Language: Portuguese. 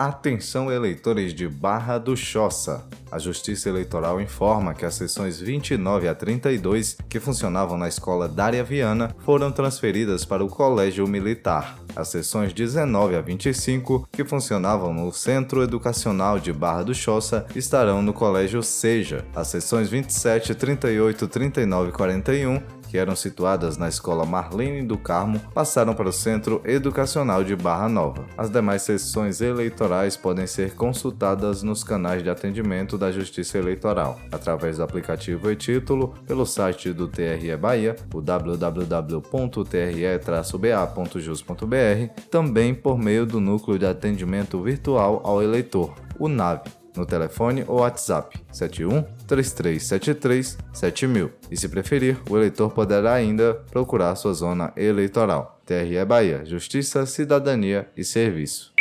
Atenção eleitores de Barra do Choça. A Justiça Eleitoral informa que as sessões 29 a 32, que funcionavam na escola Dária Viana, foram transferidas para o Colégio Militar. As sessões 19 a 25, que funcionavam no Centro Educacional de Barra do Choça, estarão no Colégio Seja. As sessões 27, 38, 39 e 41 que eram situadas na Escola Marlene do Carmo, passaram para o Centro Educacional de Barra Nova. As demais sessões eleitorais podem ser consultadas nos canais de atendimento da Justiça Eleitoral, através do aplicativo e título, pelo site do TRE Bahia, o www.tre-ba.jus.br, também por meio do Núcleo de Atendimento Virtual ao Eleitor, o NAVE no telefone ou WhatsApp 71 3373 7000. E se preferir, o eleitor poderá ainda procurar sua zona eleitoral. TRE Bahia, Justiça, Cidadania e Serviço.